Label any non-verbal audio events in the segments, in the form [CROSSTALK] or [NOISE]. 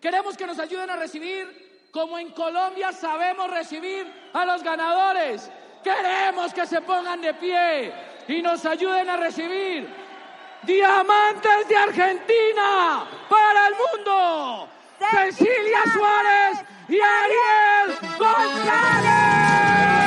Queremos que nos ayuden a recibir como en Colombia sabemos recibir a los ganadores. Queremos que se pongan de pie y nos ayuden a recibir diamantes de Argentina para el mundo. Cecilia Suárez y Ariel González.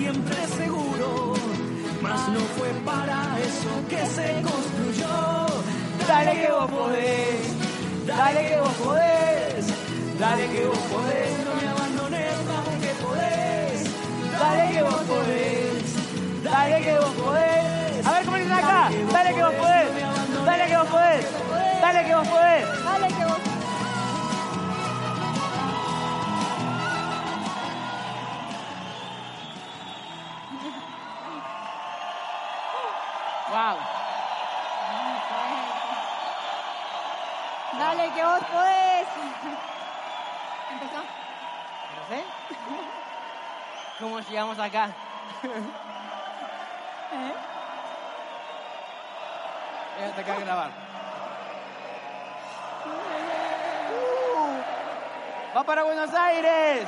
Siempre seguro, mas no fue para eso que se construyó. Dale que vos podés, dale que vos podés, dale que vos podés, no me abandones, dale que podés, dale que vos podés, dale que vos podés. A ver cómo dicen acá, dale que vos podés. Dale que vos podés. Dale que vos podés. Dale que vos Wow. Llegamos acá? ¿Eh? te queda grabar. ¡Va para Buenos Aires!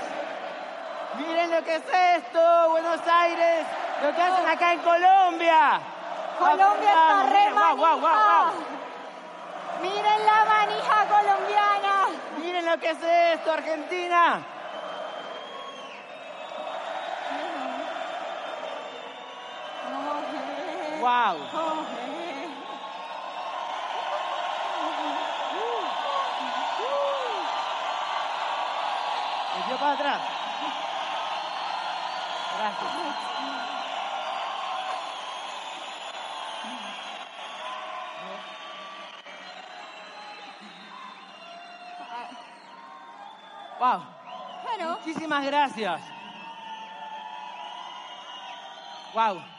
Miren lo que es esto, Buenos Aires, lo que hacen acá en Colombia. Colombia está re wow, wow, wow, Miren la manija colombiana. Miren lo que es esto, Argentina. Wow. para atrás. Gracias. Wow. Bueno. Muchísimas gracias. Wow.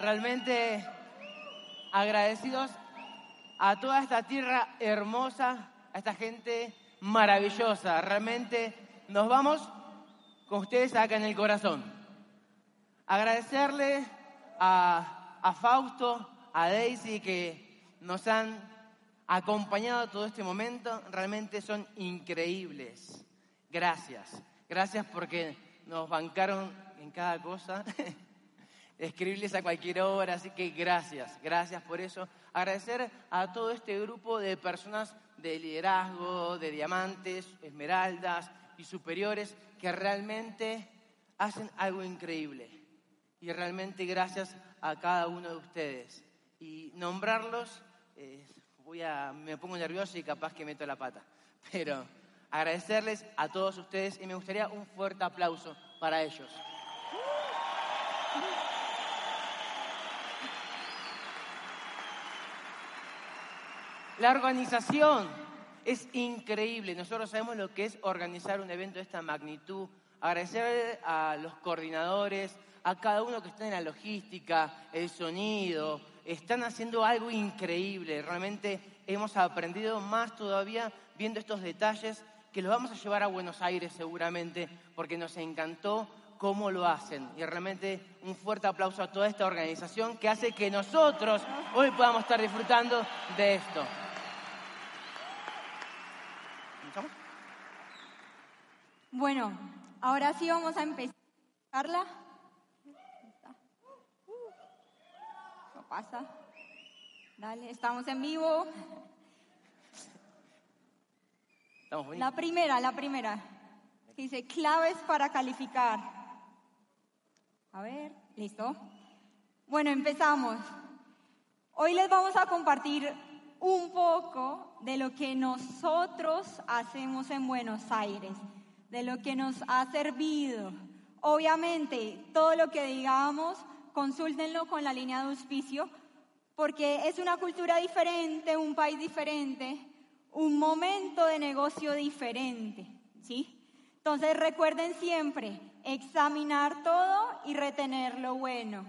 Realmente agradecidos a toda esta tierra hermosa, a esta gente maravillosa. Realmente nos vamos con ustedes acá en el corazón. Agradecerle a, Fausto, a Daisy que nos han acompañado todo este momento. Realmente son increíbles. Gracias. Gracias porque nos bancaron en cada cosa. [LAUGHS] escribirles a cualquier hora, así que gracias, gracias por eso. Agradecer a todo este grupo de personas de liderazgo, de diamantes, esmeraldas y superiores que realmente hacen algo increíble. Y realmente gracias a cada uno de ustedes. Y nombrarlos, eh, voy a, me pongo nervioso y capaz que meto la pata. Pero agradecerles a todos ustedes y me gustaría un fuerte aplauso para ellos. La organización es increíble. Nosotros sabemos lo que es organizar un evento de esta magnitud. Agradecer a los coordinadores, a cada uno que está en la logística, el sonido. Están haciendo algo increíble. Realmente hemos aprendido más todavía viendo estos detalles que los vamos a llevar a Buenos Aires seguramente porque nos encantó cómo lo hacen. Y realmente un fuerte aplauso a toda esta organización que hace que nosotros hoy podamos estar disfrutando de esto. Bueno, ahora sí vamos a empezar. Carla. No pasa. Dale, estamos en vivo. Estamos. La primera, la primera. Dice claves para calificar. A ver, listo. Bueno, empezamos. Hoy les vamos a compartir un poco de lo que nosotros hacemos en Buenos Aires, de lo que nos ha servido. Obviamente, todo lo que digamos, consúltenlo con la línea de auspicio, porque es una cultura diferente, un país diferente, un momento de negocio diferente, ¿sí? Entonces recuerden siempre examinar todo y retener lo bueno.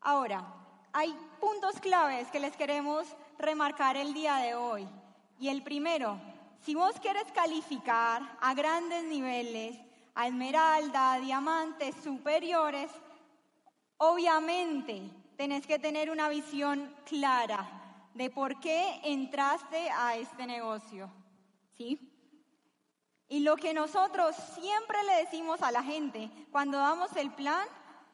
Ahora, hay puntos claves que les queremos remarcar el día de hoy. Y el primero, si vos quieres calificar a grandes niveles, a esmeralda, a diamantes superiores, obviamente tenés que tener una visión clara de por qué entraste a este negocio. ¿Sí? Y lo que nosotros siempre le decimos a la gente cuando damos el plan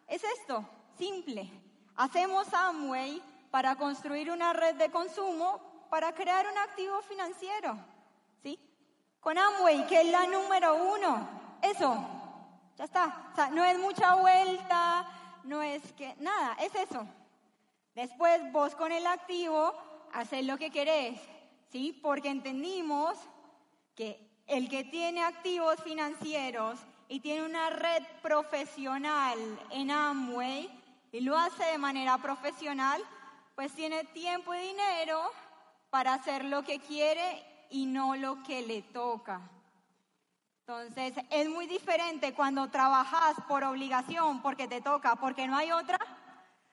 es esto, simple. Hacemos Amway para construir una red de consumo para crear un activo financiero. Con Amway, que es la número uno. Eso, ya está. O sea, no es mucha vuelta, no es que, nada, es eso. Después vos con el activo haces lo que querés, ¿sí? Porque entendimos que el que tiene activos financieros y tiene una red profesional en Amway y lo hace de manera profesional, pues tiene tiempo y dinero para hacer lo que quiere y no lo que le toca. Entonces, es muy diferente cuando trabajas por obligación, porque te toca, porque no hay otra,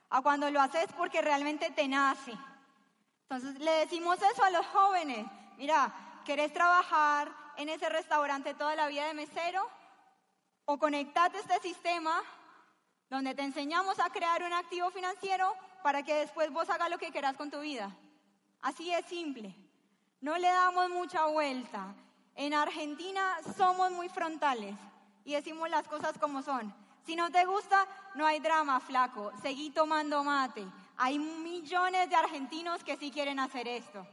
a cuando lo haces porque realmente te nace. Entonces, le decimos eso a los jóvenes. Mira, ¿querés trabajar en ese restaurante toda la vida de mesero? O conectate a este sistema donde te enseñamos a crear un activo financiero para que después vos hagas lo que quieras con tu vida. Así es simple. No le damos mucha vuelta. En Argentina somos muy frontales y decimos las cosas como son. Si no te gusta, no hay drama, flaco. Seguí tomando mate. Hay millones de argentinos que sí quieren hacer esto.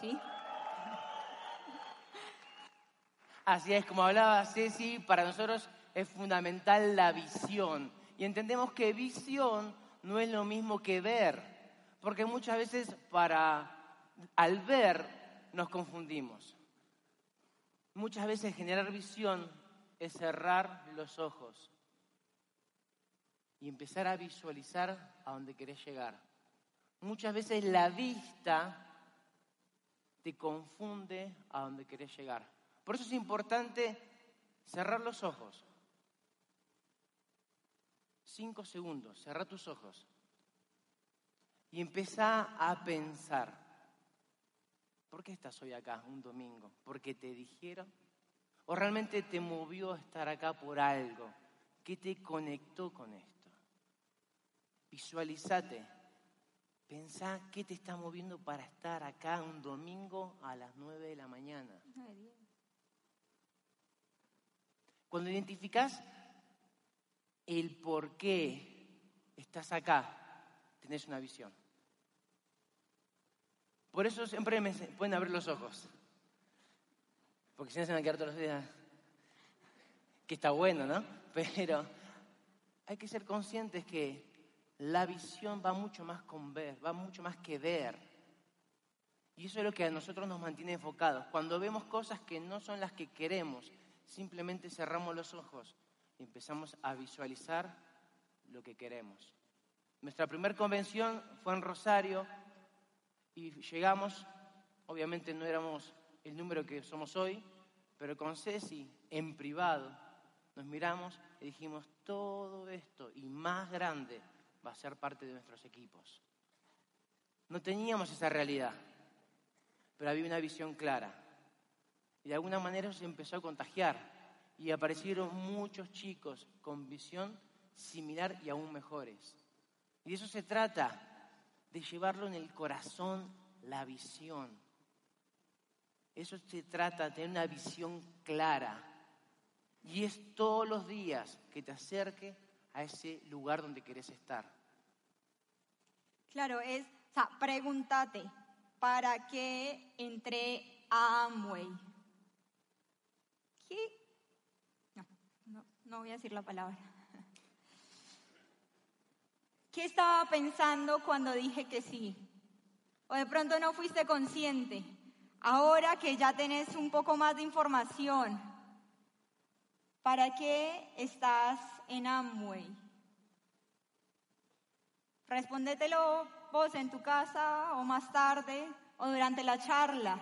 ¿Sí? Así es, como hablaba Ceci, para nosotros es fundamental la visión. Y entendemos que visión no es lo mismo que ver, porque muchas veces para al ver nos confundimos. Muchas veces generar visión es cerrar los ojos y empezar a visualizar a donde querés llegar. Muchas veces la vista te confunde a donde querés llegar. Por eso es importante cerrar los ojos. Cinco segundos, cerra tus ojos y empieza a pensar. ¿Por qué estás hoy acá un domingo? ¿Porque te dijeron? ¿O realmente te movió estar acá por algo? ¿Qué te conectó con esto? Visualizate. Pensá qué te está moviendo para estar acá un domingo a las nueve de la mañana. Cuando identificás el por qué estás acá, tenés una visión. Por eso siempre me pueden abrir los ojos. Porque si no se van a quedar todos los días. Que está bueno, ¿no? [LAUGHS] Pero hay que ser conscientes que la visión va mucho más con ver, va mucho más que ver. Y eso es lo que a nosotros nos mantiene enfocados. Cuando vemos cosas que no son las que queremos, simplemente cerramos los ojos y empezamos a visualizar lo que queremos. Nuestra primera convención fue en Rosario y llegamos, obviamente no éramos el número que somos hoy, pero con Ceci en privado nos miramos y dijimos, todo esto y más grande va a ser parte de nuestros equipos. No teníamos esa realidad, pero había una visión clara. Y de alguna manera se empezó a contagiar y aparecieron muchos chicos con visión similar y aún mejores. Y de eso se trata, de llevarlo en el corazón la visión. Eso se trata de tener una visión clara. Y es todos los días que te acerque a ese lugar donde querés estar. Claro, es, o sea, pregúntate, ¿para qué entré a Amway? No, no, no voy a decir la palabra. ¿Qué estaba pensando cuando dije que sí? O de pronto no fuiste consciente. Ahora que ya tenés un poco más de información, ¿para qué estás en Amway? Respóndetelo vos en tu casa o más tarde o durante la charla.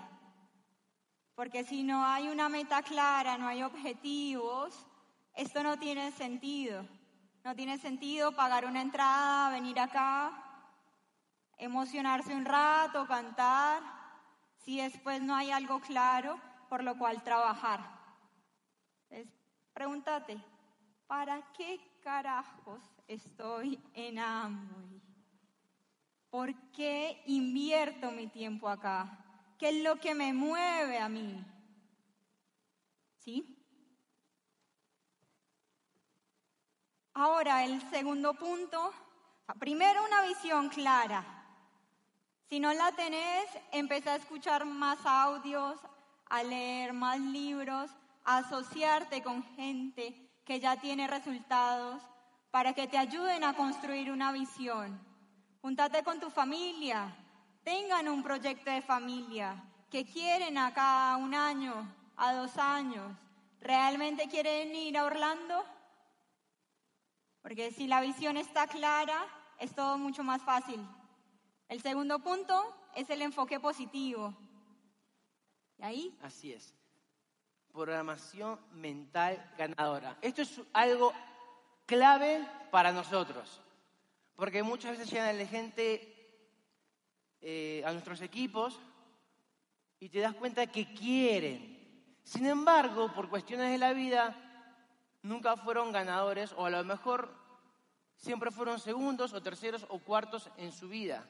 Porque si no hay una meta clara, no hay objetivos, esto no tiene sentido. No tiene sentido pagar una entrada, venir acá, emocionarse un rato, cantar, si después no hay algo claro por lo cual trabajar. Entonces, pregúntate, ¿para qué carajos estoy en Amway? ¿Por qué invierto mi tiempo acá? ¿Qué es lo que me mueve a mí? ¿Sí? Ahora, el segundo punto, primero una visión clara. Si no la tenés, empieza a escuchar más audios, a leer más libros, a asociarte con gente que ya tiene resultados para que te ayuden a construir una visión. Júntate con tu familia, tengan un proyecto de familia, que quieren acá un año, a dos años. ¿Realmente quieren ir a Orlando? Porque si la visión está clara, es todo mucho más fácil. El segundo punto es el enfoque positivo. ¿Y ahí? Así es. Programación mental ganadora. Esto es algo clave para nosotros. Porque muchas veces llegan la gente eh, a nuestros equipos y te das cuenta que quieren. Sin embargo, por cuestiones de la vida, nunca fueron ganadores o a lo mejor siempre fueron segundos o terceros o cuartos en su vida.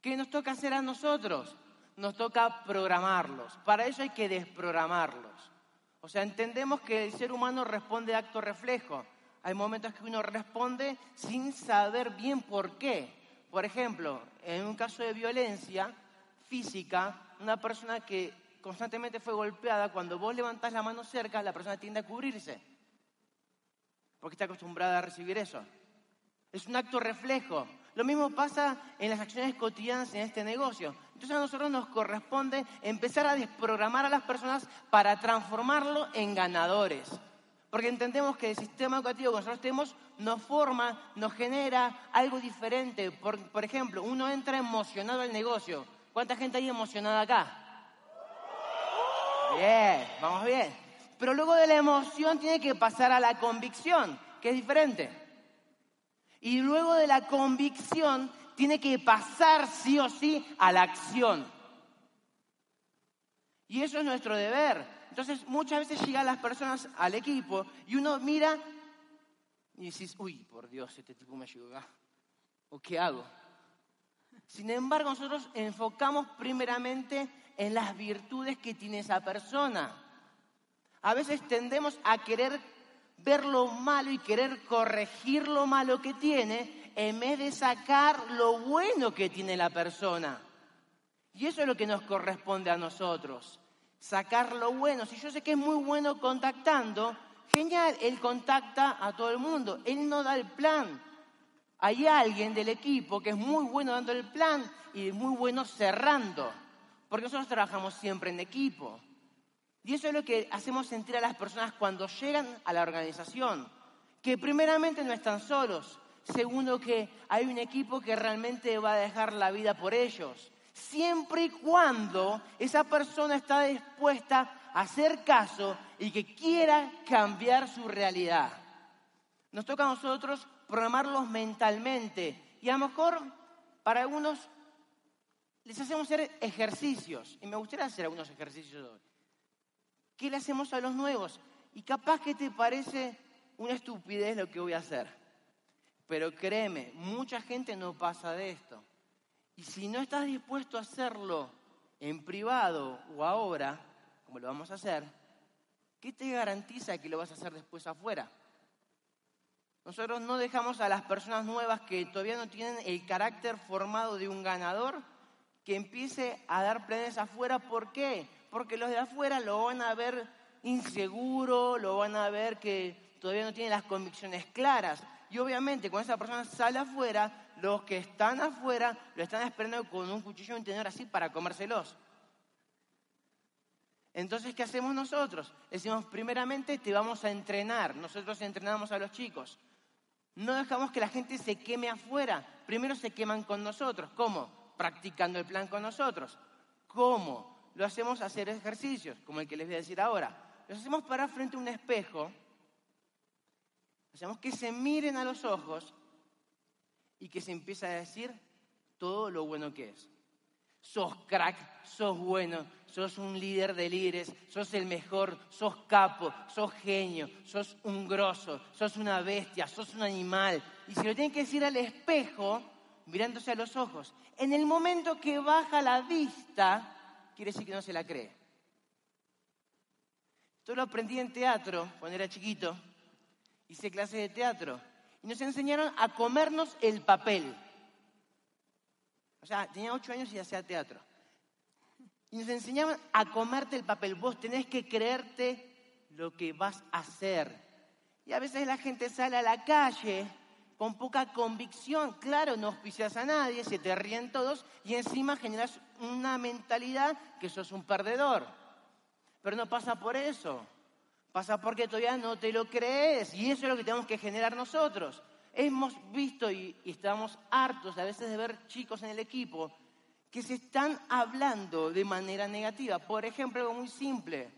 ¿Qué nos toca hacer a nosotros? Nos toca programarlos. Para eso hay que desprogramarlos. O sea, entendemos que el ser humano responde acto reflejo. Hay momentos que uno responde sin saber bien por qué. Por ejemplo, en un caso de violencia física, una persona que constantemente fue golpeada, cuando vos levantás la mano cerca, la persona tiende a cubrirse porque está acostumbrada a recibir eso. Es un acto reflejo. Lo mismo pasa en las acciones cotidianas en este negocio. Entonces a nosotros nos corresponde empezar a desprogramar a las personas para transformarlo en ganadores. Porque entendemos que el sistema educativo que nosotros tenemos nos forma, nos genera algo diferente. Por, por ejemplo, uno entra emocionado al negocio. ¿Cuánta gente hay emocionada acá? Bien, vamos bien. Pero luego de la emoción tiene que pasar a la convicción, que es diferente. Y luego de la convicción tiene que pasar sí o sí a la acción. Y eso es nuestro deber. Entonces muchas veces llegan las personas al equipo y uno mira y dices, uy, por Dios, este tipo me llegó acá. ¿O qué hago? Sin embargo, nosotros enfocamos primeramente en las virtudes que tiene esa persona. A veces tendemos a querer ver lo malo y querer corregir lo malo que tiene en vez de sacar lo bueno que tiene la persona. Y eso es lo que nos corresponde a nosotros, sacar lo bueno. Si yo sé que es muy bueno contactando, genial, él contacta a todo el mundo, él no da el plan. Hay alguien del equipo que es muy bueno dando el plan y muy bueno cerrando, porque nosotros trabajamos siempre en equipo. Y eso es lo que hacemos sentir a las personas cuando llegan a la organización, que primeramente no están solos, segundo que hay un equipo que realmente va a dejar la vida por ellos, siempre y cuando esa persona está dispuesta a hacer caso y que quiera cambiar su realidad. Nos toca a nosotros programarlos mentalmente. Y a lo mejor para algunos les hacemos hacer ejercicios. Y me gustaría hacer algunos ejercicios hoy. ¿Qué le hacemos a los nuevos? Y capaz que te parece una estupidez lo que voy a hacer. Pero créeme, mucha gente no pasa de esto. Y si no estás dispuesto a hacerlo en privado o ahora, como lo vamos a hacer, ¿qué te garantiza que lo vas a hacer después afuera? Nosotros no dejamos a las personas nuevas que todavía no tienen el carácter formado de un ganador que empiece a dar planes afuera. ¿Por qué? Porque los de afuera lo van a ver inseguro, lo van a ver que todavía no tiene las convicciones claras. Y obviamente cuando esa persona sale afuera, los que están afuera lo están esperando con un cuchillo y un tenedor así para comérselos. Entonces, ¿qué hacemos nosotros? Decimos, primeramente te vamos a entrenar. Nosotros entrenamos a los chicos. No dejamos que la gente se queme afuera. Primero se queman con nosotros. ¿Cómo? Practicando el plan con nosotros. ¿Cómo? Lo hacemos hacer ejercicios, como el que les voy a decir ahora. Los hacemos parar frente a un espejo. Hacemos que se miren a los ojos y que se empiece a decir todo lo bueno que es. Sos crack, sos bueno, sos un líder de líderes, sos el mejor, sos capo, sos genio, sos un grosso, sos una bestia, sos un animal. Y se lo tienen que decir al espejo, mirándose a los ojos. En el momento que baja la vista, quiere decir que no se la cree. Esto lo aprendí en teatro cuando era chiquito. Hice clases de teatro. Y nos enseñaron a comernos el papel. O sea, tenía ocho años y hacía teatro. Y nos enseñaban a comerte el papel. Vos tenés que creerte lo que vas a hacer. Y a veces la gente sale a la calle con poca convicción. Claro, no auspicias a nadie, se te ríen todos y encima generas una mentalidad que sos un perdedor. Pero no pasa por eso. Pasa porque todavía no te lo crees. Y eso es lo que tenemos que generar nosotros. Hemos visto y, estamos hartos a veces de ver chicos en el equipo que se están hablando de manera negativa. Por ejemplo, algo muy simple.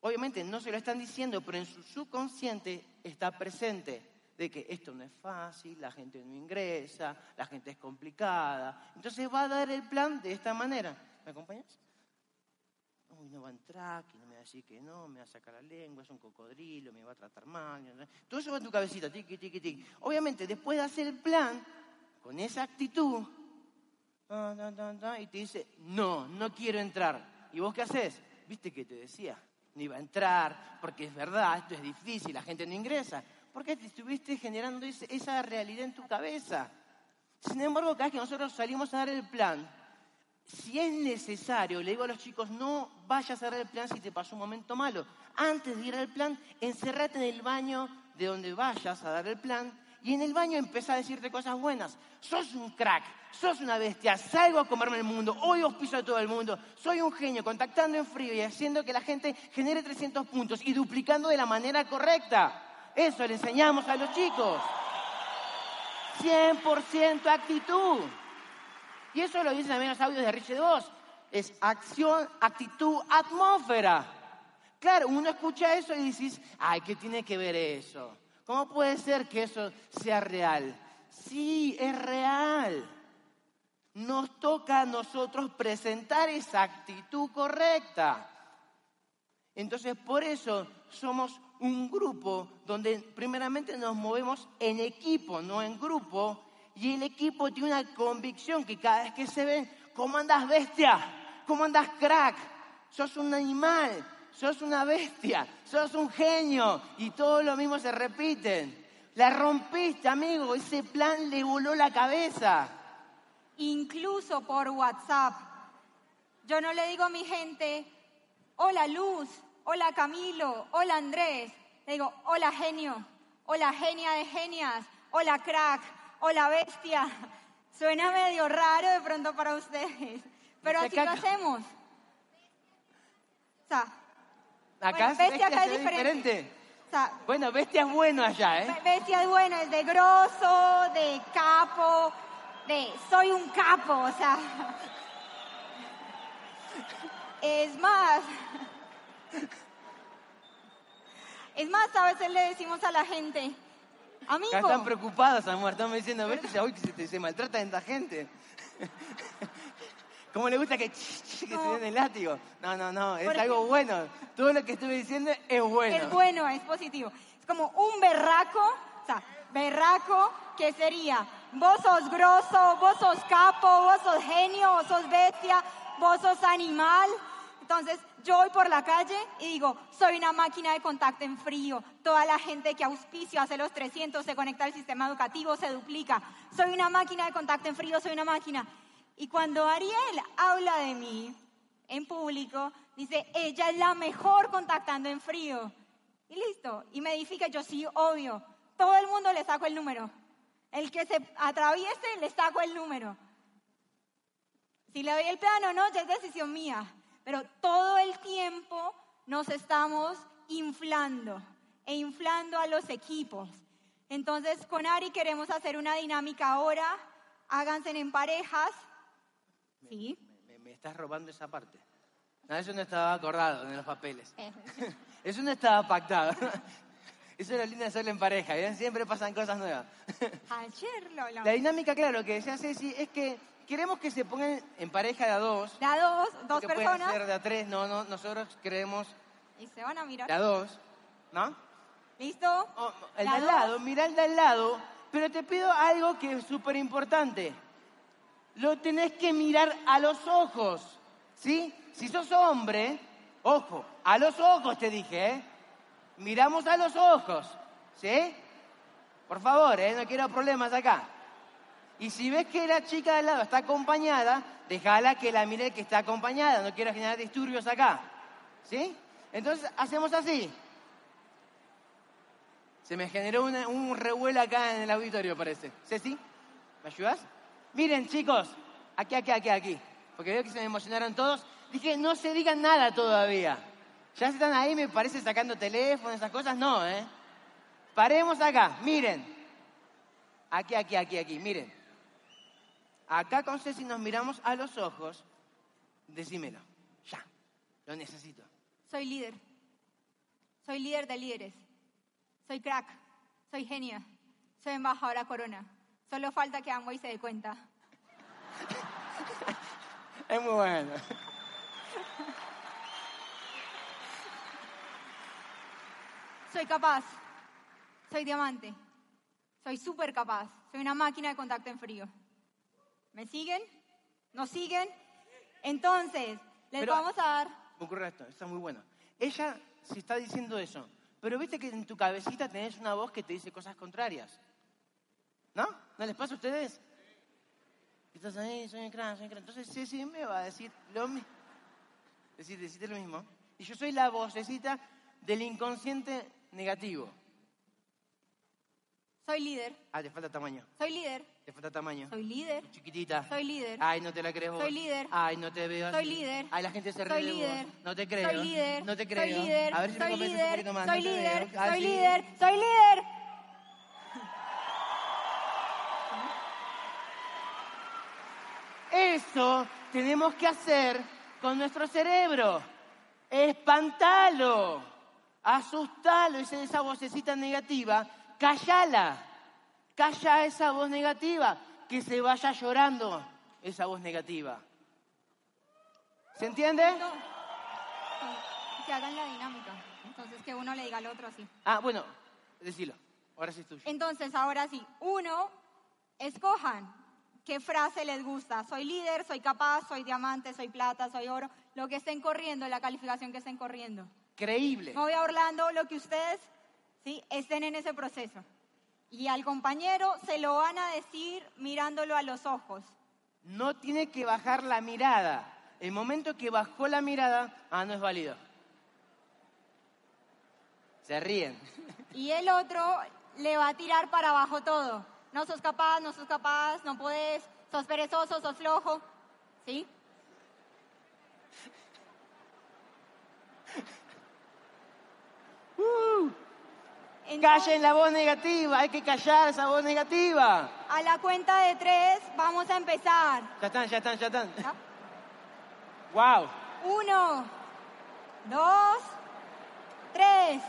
Obviamente no se lo están diciendo, pero en su subconsciente está presente de que esto no es fácil, la gente no ingresa, la gente es complicada. Entonces va a dar el plan de esta manera. ¿Me acompañas? Uy, no va a entrar, que no me va a decir que no, me va a sacar la lengua, es un cocodrilo, me va a tratar mal. Todo eso va en tu cabecita, tiqui, tiqui, tiqui. Obviamente, después de hacer el plan, con esa actitud, y te dice, no, no quiero entrar. ¿Y vos qué haces? ¿Viste que te decía? No iba a entrar, porque es verdad, esto es difícil, la gente no ingresa. Porque te estuviste generando esa realidad en tu cabeza. Sin embargo, cada vez que nosotros salimos a dar el plan, si es necesario, le digo a los chicos, no vayas a dar el plan si te pasó un momento malo. Antes de ir al plan, encerrate en el baño de donde vayas a dar el plan y en el baño empieza a decirte cosas buenas. Sos un crack, sos una bestia, salgo a comerme el mundo, hoy os piso a todo el mundo, soy un genio, contactando en frío y haciendo que la gente genere 300 puntos y duplicando de la manera correcta. Eso le enseñamos a los chicos. 100% actitud. Y eso lo dicen también los audios de Richie DeVos. Es acción, actitud, atmósfera. Claro, uno escucha eso y dices, ay, ¿qué tiene que ver eso? ¿Cómo puede ser que eso sea real? Sí, es real. Nos toca a nosotros presentar esa actitud correcta. Entonces, por eso somos un grupo donde primeramente nos movemos en equipo, no en grupo, y el equipo tiene una convicción que cada vez que se ven, ¿cómo andas bestia? ¿Cómo andas crack? Sos un animal, sos una bestia, sos un genio y todo lo mismo se repiten. La rompiste, amigo, ese plan le voló la cabeza. Incluso por WhatsApp. Yo no le digo a mi gente, hola Luz, hola Camilo, hola Andrés. Le digo, hola genio, hola genia de genias, hola crack, hola bestia. [LAUGHS] Suena medio raro de pronto para ustedes, pero así lo hacemos. O sea, acá, bestia, acá es diferente. bueno, bestia es bueno allá, ¿eh? Bestia es bueno, es de grosso, de capo, de soy un capo, o sea. [LAUGHS] Es más. Es más, a veces le decimos a la gente, Amigo. están preocupadas, amor. Están diciendo, ver hoy que se, maltrata a esta gente. [LAUGHS] ¿Cómo le gusta que, que se den el látigo? No, no, no, es algo bueno. Todo lo que estuve diciendo es bueno. Es bueno, es positivo. Es como un berraco, o sea, berraco que sería, vos sos grosso, vos sos capo, vos sos genio, vos sos bestia, vos sos animal. Entonces yo voy por la calle y digo, soy una máquina de contacto en frío. Toda la gente que auspicio hace los 300, se conecta al sistema educativo, se duplica. Soy una máquina de contacto en frío, soy una máquina. Y cuando Ariel habla de mí en público, dice, ella es la mejor contactando en frío. Y listo. Y me edifica, yo sí, obvio. Todo el mundo le saco el número. El que se atraviese, le saco el número. Si le doy el plano no, ya es decisión mía. Pero todo el tiempo nos estamos inflando e inflando a los equipos. Entonces, con Ari queremos hacer una dinámica ahora. Háganse en parejas. ¿Sí? Me, me estás robando esa parte. No, eso no estaba acordado en los papeles. Eh, [LAUGHS] Eso no estaba pactado. [LAUGHS] Eso era lindo de hacerlo en pareja. ¿bien? Siempre pasan cosas nuevas. [LAUGHS] Ayer lo La dinámica, claro, que decía Ceci, es que queremos que se pongan en pareja de a dos. De a dos, dos que pueden personas. ser de a tres. No, no, nosotros creemos Y se van a mirar. de a dos. ¿No? ¿Listo? O- el De al lado, mira el de al lado, pero te pido algo que es súper importante. Lo tenés que mirar a los ojos, ¿sí? Si sos hombre, ojo, a los ojos te dije, ¿eh? Miramos a los ojos, ¿sí? Por favor, ¿eh? No quiero problemas acá. Y si ves que la chica de al lado está acompañada, déjala que la mire que está acompañada, no quiero generar disturbios acá, ¿sí? Entonces hacemos así. Se me generó una- un revuelo acá en el auditorio, parece. Ceci, ¿me ayudas? Miren, chicos, aquí, aquí, aquí, aquí. Porque veo que se me emocionaron todos. Dije, no se digan nada todavía. Ya están ahí, me parece, sacando teléfono, esas cosas. No, ¿eh? Paremos acá, miren. Aquí, aquí, aquí, aquí, miren. Acá con Ceci nos miramos a los ojos. Decímelo, ya. Lo necesito. Soy líder. Soy líder de líderes. Soy crack. Soy genia. Soy embajadora corona. Solo falta que Amway se dé cuenta. [LAUGHS] Es muy bueno. Soy capaz. Soy diamante. Soy súper capaz. Soy una máquina de contacto en frío. ¿Me siguen? ¿Nos siguen? Entonces, les Pero- vamos a dar... Me ocurre esto, está muy bueno. Ella se está diciendo eso, pero viste que en tu cabecita tenés una voz que te dice cosas contrarias. ¿No? ¿No les pasa a ustedes? Estás ahí, soy un crack, soy un crack. Entonces Ceci me va a decir lo mismo. Decir, decirte lo mismo. Y yo soy la vocecita del inconsciente negativo. Soy líder. Ah, te falta tamaño. Soy líder. Te falta tamaño. Soy líder. Chiquitita. Soy líder. Ay, no te la crees vos. Soy líder. Ay, no te veo Soy así. líder. Ay, la gente se ríe Soy de vos. líder. No te creo. Soy líder. No te creo. Soy líder. A ver si me soy un líder. poquito más. Soy No líder. Soy sí. líder. Soy líder. Eso tenemos que hacer con nuestro cerebro. Espantalo. Asustalo. Esa, esa vocecita negativa. Callala. Calla esa voz negativa. Que se vaya llorando esa voz negativa. ¿Se entiende? No. Que hagan la dinámica. Entonces, que uno le diga al otro así. Ah, bueno, decilo. Ahora sí es tuyo. Entonces, ahora sí, uno, escojan qué frase les gusta. Soy líder, soy capaz, soy diamante, soy plata, soy oro. Lo que estén corriendo, la calificación que estén corriendo. Creíble. Me voy a Orlando, lo que ustedes ¿sí? estén en ese proceso. Y al compañero se lo van a decir mirándolo a los ojos. No tiene que bajar la mirada. El momento que bajó la mirada, ah, no es válido. Se ríen. Y el otro le va a tirar para abajo todo. No sos capaz, no sos capaz, no podés, sos perezoso, sos flojo. ¿Sí? Entonces, Callen la voz negativa, hay que callar esa voz negativa. a la cuenta de tres vamos a empezar. Ya están, ya están, ya están. Wow. Uno, dos, tres.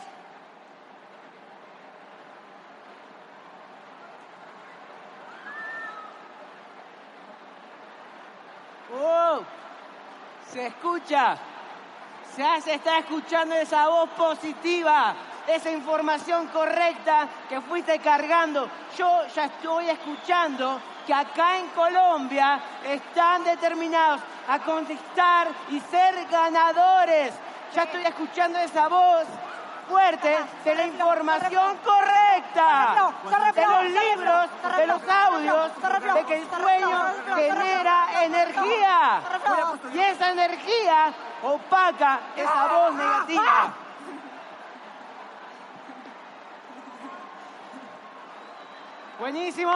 ¡Wow! Se escucha. Ya se está escuchando esa voz positiva, esa información correcta que fuiste cargando. Yo ya estoy escuchando que acá en Colombia están determinados. a conquistar y ser ganadores. Ya estoy escuchando esa voz fuerte de la información correcta, de los libros, de los audios, de que el sueño genera energía y esa energía opaca esa voz negativa. Buenísimo.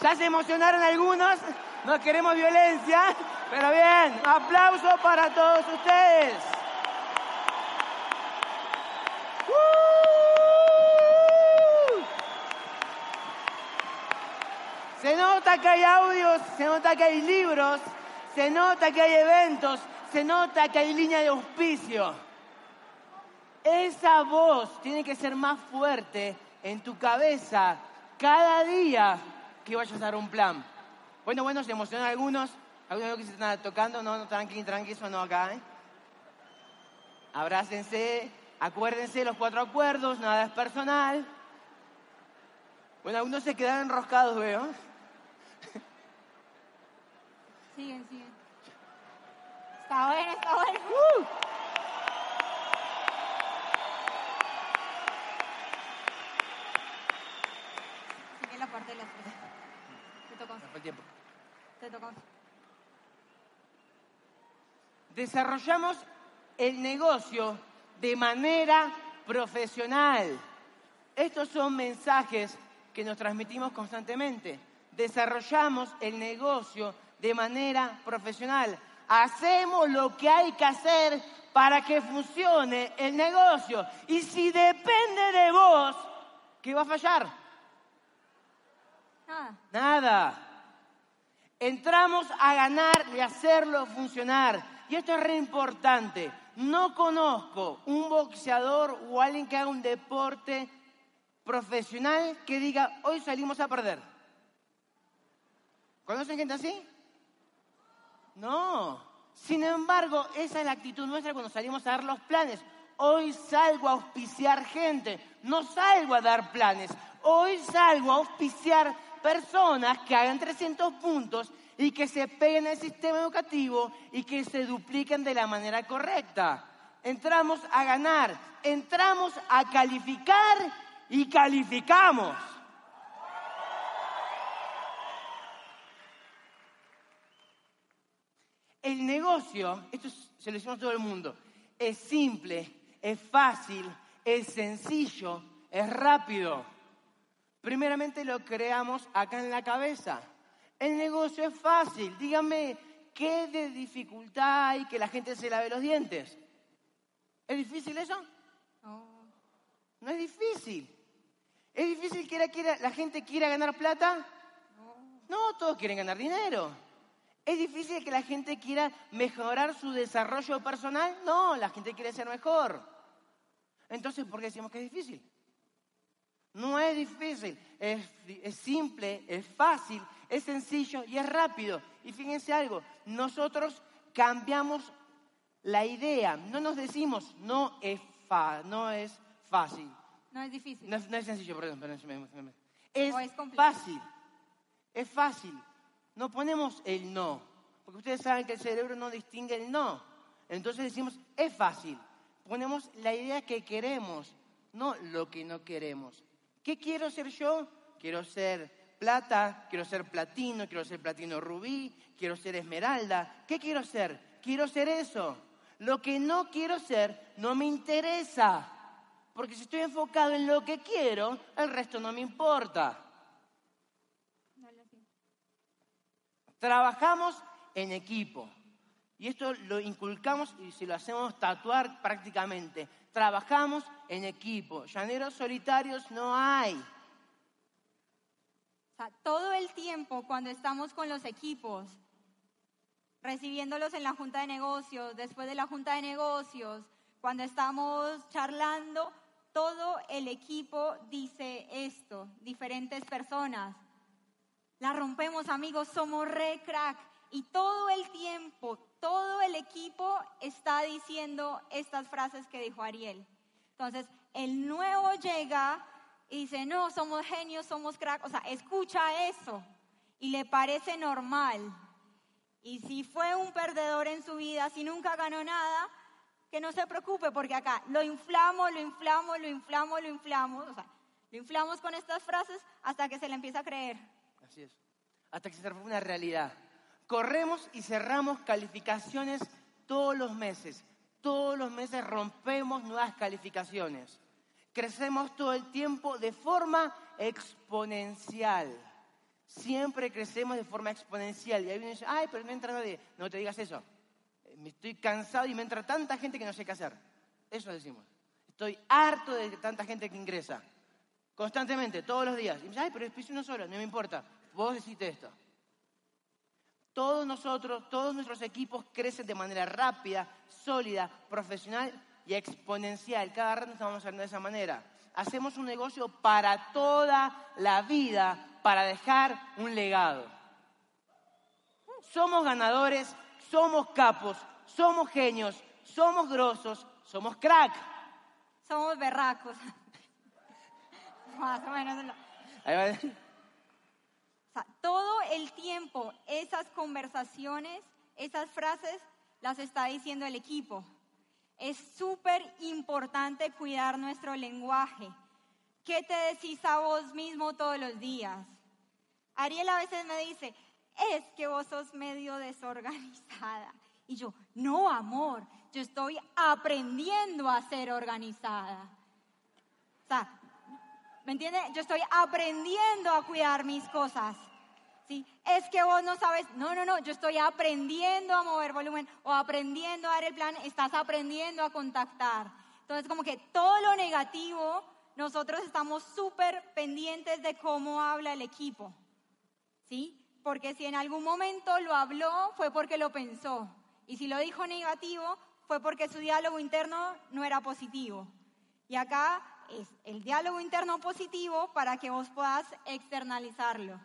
Ya se emocionaron algunos. No queremos violencia, pero bien, aplauso para todos ustedes. Se nota que hay audios, se nota que hay libros, se nota que hay eventos, se nota que hay línea de auspicio. Esa voz tiene que ser más fuerte en tu cabeza cada día que vayas a dar un plan. Bueno, bueno, se emocionan algunos, algunos que se están tocando, no, no, tranqui, tranqui, eso no acá, ¿eh? Abrácense, acuérdense los cuatro acuerdos, nada es personal. Bueno, algunos se quedan enroscados, veo. Siguen, siguen. Está bueno, está bueno. Uh. Sigue la parte de las cosas. Te tocó. Se fue el tiempo. Te tocó. Desarrollamos el negocio de manera profesional. Estos son mensajes que nos transmitimos constantemente. Desarrollamos el negocio de manera profesional. Hacemos lo que hay que hacer para que funcione el negocio. Y si depende de vos, ¿qué va a fallar? Nada. Nada. Entramos a ganar y hacerlo funcionar. Y esto es re importante. No conozco un boxeador o alguien que haga un deporte profesional que diga, hoy salimos a perder. ¿Conocen gente así? No. Sin embargo, esa es la actitud nuestra cuando salimos a dar los planes. Hoy salgo a auspiciar gente, no salgo a dar planes. Hoy salgo a auspiciar personas que hagan 300 puntos y que se peguen al sistema educativo y que se dupliquen de la manera correcta. Entramos a ganar, entramos a calificar y calificamos. El negocio, esto es- se lo decimos a todo el mundo, es simple, es fácil, es sencillo, es rápido. Primeramente lo creamos acá en la cabeza. El negocio es fácil. Díganme, ¿qué de dificultad hay que la gente se lave los dientes? ¿Es difícil eso? No. No es difícil. ¿Es difícil que la, quiera- la gente quiera ganar plata? No, todos quieren ganar dinero. ¿Es difícil que la gente quiera mejorar su desarrollo personal? No, la gente quiere ser mejor. Entonces, ¿por qué decimos que es difícil? No es difícil, es, es simple, es fácil, es sencillo y es rápido. Y fíjense algo, nosotros cambiamos la idea, no nos decimos no es, fa- no es fácil, No es difícil. no es, no es sencillo, perdón, perdón, es, es fácil, es fácil. No ponemos el no, porque ustedes saben que el cerebro no distingue el no. Entonces decimos es fácil. Ponemos la idea que queremos, no lo que no queremos. ¿Qué quiero ser yo? Quiero ser plata, quiero ser platino, quiero ser platino rubí, quiero ser esmeralda. ¿Qué quiero ser? Quiero ser eso. Lo que no quiero ser no me interesa. Porque si estoy enfocado en lo que quiero, el resto no me importa. Trabajamos en equipo. Y esto lo inculcamos y si lo hacemos tatuar prácticamente. Trabajamos en equipo. Llaneros solitarios no hay. O sea, todo el tiempo cuando estamos con los equipos, recibiéndolos en la junta de negocios, después de la junta de negocios, cuando estamos charlando, todo el equipo dice esto, diferentes personas. La rompemos, amigos, somos re crack. Y todo el tiempo, todo el equipo está diciendo estas frases que dijo Ariel. Entonces, el nuevo llega y dice, no, somos genios, somos crack. O sea, escucha eso y le parece normal. Y si fue un perdedor en su vida, si nunca ganó nada, que no se preocupe porque acá lo inflamos, lo inflamos, lo inflamos, lo inflamos. O sea, lo inflamos con estas frases hasta que se le empieza a creer. Así es. Hasta que se transforme en una realidad. Corremos y cerramos calificaciones todos los meses. Todos los meses rompemos nuevas calificaciones. Crecemos todo el tiempo de forma exponencial. Siempre crecemos de forma exponencial. Y ahí y dice, ay, pero no entra nadie. No te digas eso. Me estoy cansado y me entra tanta gente que no sé qué hacer. Eso decimos. Estoy harto de tanta gente que ingresa. Constantemente, todos los días. Y me dice, ay, pero es uno solo, no me importa. Vos decís esto. Todos nosotros, todos nuestros equipos crecen de manera rápida, sólida, profesional y exponencial. Cada rato estamos haciendo de esa manera. Hacemos un negocio para toda la vida, para dejar un legado. Somos ganadores, somos capos, somos genios, somos grosos, somos crack. Somos berracos. [LAUGHS] Más o menos. Todo el tiempo esas conversaciones, esas frases, las está diciendo el equipo. Es súper importante cuidar nuestro lenguaje. ¿Qué te decís a vos mismo todos los días? Ariel a veces me dice, es que vos sos medio desorganizada. Y yo, no, amor, yo estoy aprendiendo a ser organizada. O sea, ¿Me entiende? Yo estoy aprendiendo a cuidar mis cosas. ¿Sí? Es que vos no sabes, no, no, no, yo estoy aprendiendo a mover volumen o aprendiendo a dar el plan, estás aprendiendo a contactar. Entonces, como que todo lo negativo, nosotros estamos súper pendientes de cómo habla el equipo. ¿Sí? Porque si en algún momento lo habló, fue porque lo pensó. Y si lo dijo negativo, fue porque su diálogo interno no era positivo. Y acá es el diálogo interno positivo para que vos puedas externalizarlo,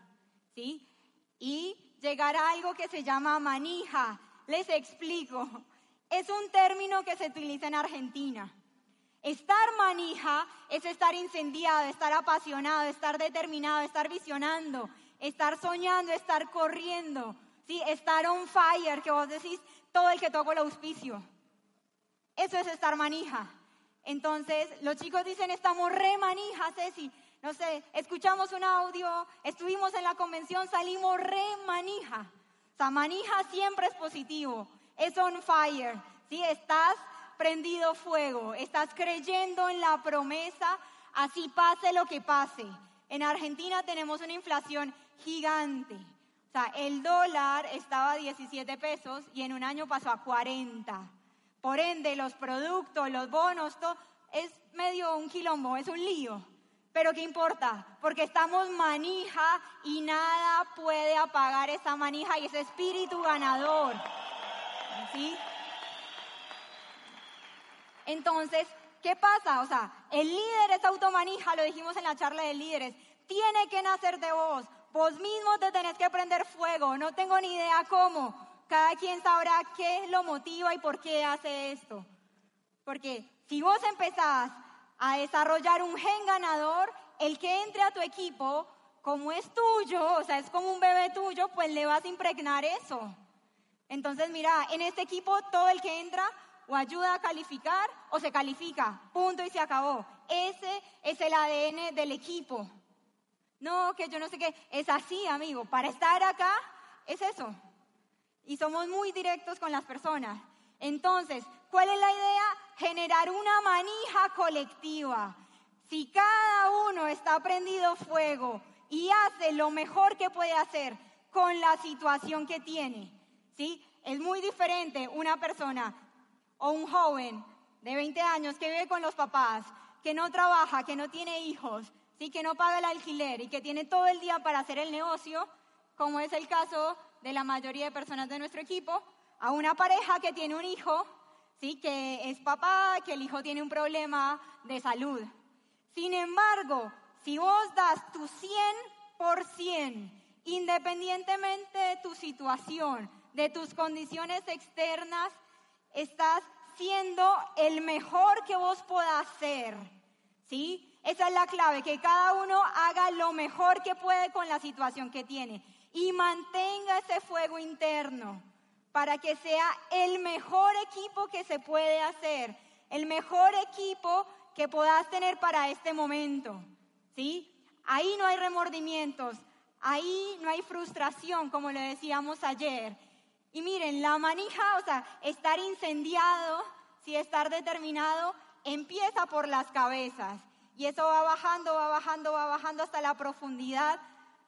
¿sí? Y llegar a algo que se llama manija. Les explico. Es un término que se utiliza en Argentina. Estar manija es estar incendiado, estar apasionado, estar determinado, estar visionando, estar soñando, estar corriendo, ¿sí? estar on fire, que vos decís todo el que toco el auspicio. Eso es estar manija. Entonces, los chicos dicen, estamos re manijas, Ceci. No sé, escuchamos un audio, estuvimos en la convención, salimos re manija. O sea, manija siempre es positivo, es on fire. ¿sí? Estás prendido fuego, estás creyendo en la promesa, así pase lo que pase. En Argentina tenemos una inflación gigante. O sea, el dólar estaba a 17 pesos y en un año pasó a 40. Por ende, los productos, los bonos, todo es medio un quilombo, es un lío. Pero ¿qué importa? Porque estamos manija y nada puede apagar esa manija y ese espíritu ganador. ¿Sí? Entonces, ¿qué pasa? O sea, el líder es automanija, lo dijimos en la charla de líderes. Tiene que nacer de vos. Vos mismo te tenés que prender fuego. No tengo ni idea cómo. Cada quien sabrá qué lo motiva y por qué hace esto. Porque si vos empezás a desarrollar un gen ganador, el que entre a tu equipo, como es tuyo, o sea, es como un bebé tuyo, pues le vas a impregnar eso. Entonces, mira, en este equipo todo el que entra o ayuda a calificar o se califica, punto y se acabó. Ese es el ADN del equipo. No, que yo no sé qué, es así, amigo. Para estar acá es eso y somos muy directos con las personas. Entonces, ¿cuál es la idea? Generar una manija colectiva. Si cada uno está prendido fuego y hace lo mejor que puede hacer con la situación que tiene, ¿sí? Es muy diferente una persona o un joven de 20 años que vive con los papás, que no trabaja, que no tiene hijos, ¿sí? que no paga el alquiler y que tiene todo el día para hacer el negocio, como es el caso de la mayoría de personas de nuestro equipo, a una pareja que tiene un hijo, ¿sí? que es papá, que el hijo tiene un problema de salud. Sin embargo, si vos das tu 100%, independientemente de tu situación, de tus condiciones externas, estás siendo el mejor que vos puedas ser. ¿Sí? Esa es la clave, que cada uno haga lo mejor que puede con la situación que tiene y mantenga ese fuego interno. para que sea el mejor equipo que se puede hacer, el mejor equipo que puedas tener para este momento. ¿Sí? Ahí no hay remordimientos, ahí no hay frustración, como le decíamos ayer. Y miren, la manija, o sea, estar incendiado, si estar determinado, empieza por las cabezas. Y eso va bajando, va bajando, va bajando hasta la profundidad,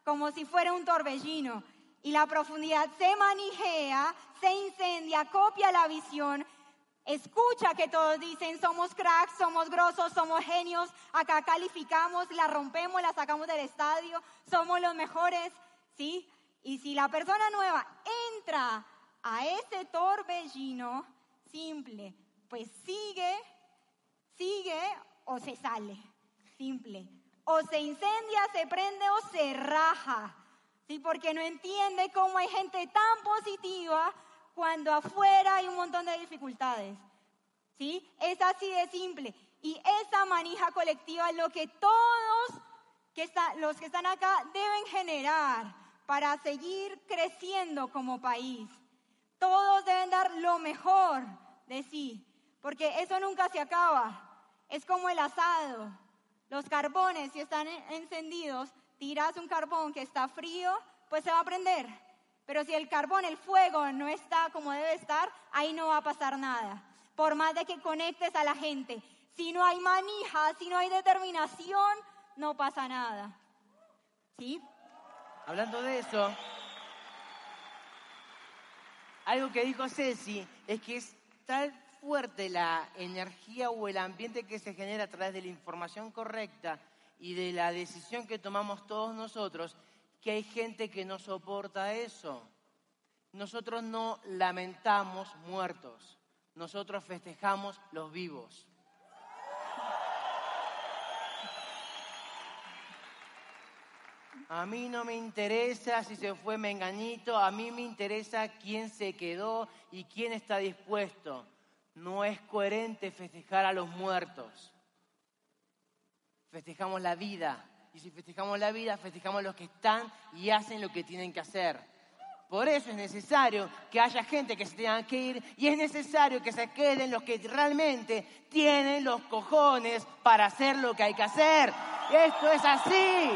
como si fuera un torbellino. Y la profundidad se manijea, se incendia, copia la visión, escucha que todos dicen somos cracks, somos grosos, somos genios, acá calificamos, la rompemos, la sacamos del estadio, somos los mejores, ¿sí? Y si la persona nueva entra a ese torbellino simple, pues sigue, sigue o se sale, simple. O se incendia, se prende o se raja. ¿Sí? Porque no entiende cómo hay gente tan positiva cuando afuera hay un montón de dificultades. ¿Sí? Es así de simple. Y esa manija colectiva es lo que todos que los que están acá deben generar para seguir creciendo como país. Todos deben dar lo mejor de sí, porque eso nunca se acaba. Es como el asado. Los carbones, si están encendidos, tiras un carbón que está frío, pues se va a prender. Pero si el carbón, el fuego no está como debe estar, ahí no va a pasar nada. Por más de que conectes a la gente. Si no hay manija, si no hay determinación, no pasa nada. ¿Sí? Hablando de eso, algo que dijo Ceci es que es tal fuerte la energía o el ambiente que se genera a través de la información correcta y de la decisión que tomamos todos nosotros, que hay gente que no soporta eso. Nosotros no lamentamos muertos, nosotros festejamos los vivos. A mí no me interesa si se fue Menganito, a mí me interesa quién se quedó y quién está dispuesto. No es coherente festejar a los muertos. Festejamos la vida. Y si festejamos la vida, festejamos a los que están y hacen lo que tienen que hacer. Por eso es necesario que haya gente que se tenga que ir y es necesario que se queden los que realmente tienen los cojones para hacer lo que hay que hacer. Esto es así.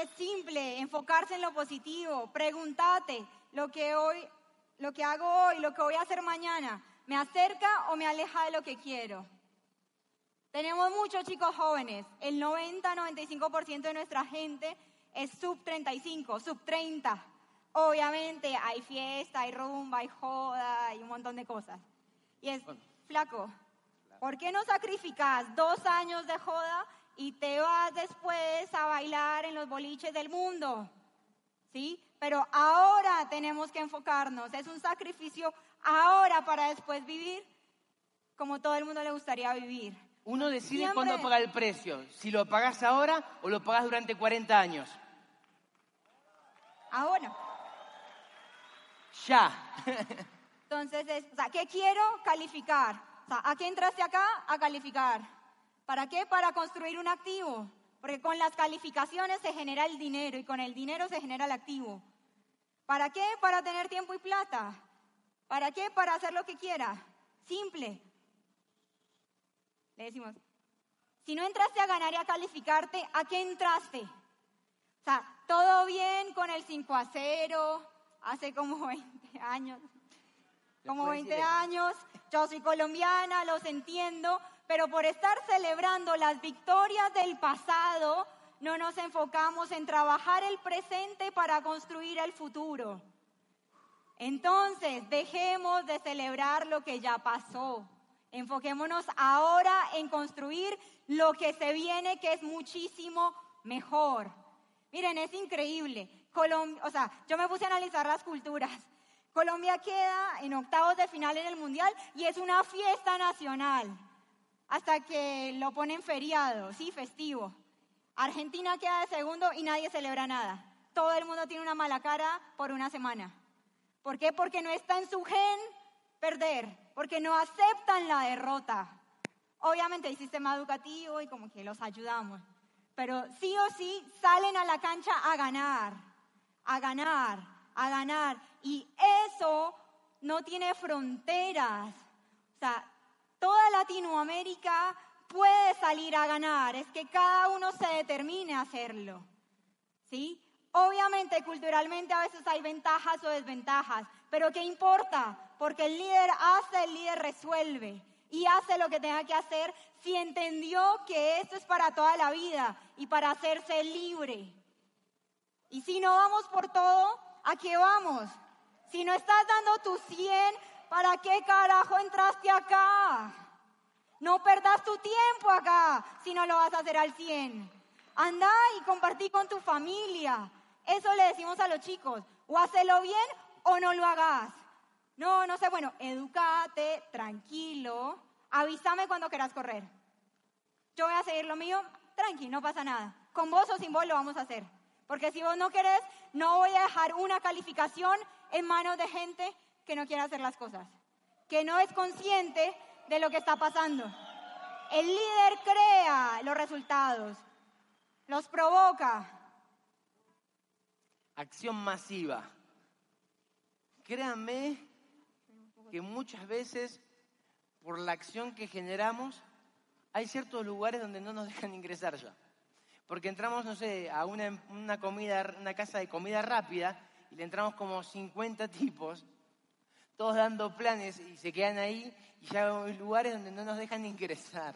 Es simple, enfocarse en lo positivo, pregúntate lo que hoy, lo que hago hoy, lo que voy a hacer mañana, ¿me acerca o me aleja de lo que quiero? Tenemos muchos chicos jóvenes, el 90-95% de nuestra gente es sub 35, sub 30. Obviamente hay fiesta, hay rumba, hay joda, hay un montón de cosas. Y es, flaco, ¿por qué no sacrificas dos años de joda y te vas después a bailar en los boliches del mundo. ¿Sí? Pero ahora tenemos que enfocarnos. Es un sacrificio ahora para después vivir como todo el mundo le gustaría vivir. Uno decide cuándo pagar el precio, si lo pagas ahora o lo pagas durante 40 años. Ahora. Ya. Entonces, ¿qué quiero? Calificar. ¿a qué entraste acá? A calificar. ¿Para qué? Para construir un activo. Porque con las calificaciones se genera el dinero y con el dinero se genera el activo. ¿Para qué? Para tener tiempo y plata. ¿Para qué? Para hacer lo que quiera. Simple. Le decimos, si no entraste a ganar y a calificarte, ¿a qué entraste? O sea, todo bien con el 5 a 0, hace como [LAUGHS] 20 años. Como 20 años, yo soy colombiana, los entiendo, pero por estar celebrando las victorias del pasado, no nos enfocamos en trabajar el presente para construir el futuro. Entonces, dejemos de celebrar lo que ya pasó. Enfoquémonos ahora en construir lo que se viene, que es muchísimo mejor. Miren, es increíble. o sea, yo me puse a analizar las culturas. Colombia queda en octavos de final en el Mundial y es una fiesta nacional hasta que lo ponen feriado, sí, festivo. Argentina queda de segundo y nadie celebra nada. Todo el mundo tiene una mala cara por una semana. ¿Por qué? Porque no está en su gen perder, porque no aceptan la derrota. Obviamente hay sistema educativo y como que los ayudamos, pero sí o sí salen a la cancha a ganar, a ganar, a ganar. Y eso no tiene fronteras. O sea, toda Latinoamérica puede salir a ganar, es que cada uno se determine a hacerlo. ¿Sí? Obviamente, culturalmente a veces hay ventajas o desventajas, pero ¿qué importa? Porque el líder hace, el líder resuelve y hace lo que tenga que hacer si entendió que esto es para toda la vida y para hacerse libre. Y si no vamos por todo, ¿a qué vamos? Si no estás dando tu 100, ¿para qué carajo entraste acá? No perdas tu tiempo acá si no lo vas a hacer al 100. Anda y compartí con tu familia. Eso le decimos a los chicos. O hacelo bien o no lo hagas. No, no sé, bueno, educate, tranquilo. Avísame cuando quieras correr. Yo voy a seguir lo mío, tranqui, no pasa nada. Con vos o sin vos lo vamos a hacer. Porque si vos no querés, no voy a dejar una calificación en manos de gente que no quiere hacer las cosas, que no es consciente de lo que está pasando. El líder crea los resultados, los provoca. Acción masiva. Créanme que muchas veces por la acción que generamos hay ciertos lugares donde no nos dejan ingresar ya. Porque entramos, no sé, a una, una comida, una casa de comida rápida y le entramos como 50 tipos, todos dando planes y se quedan ahí y ya hay lugares donde no nos dejan ingresar,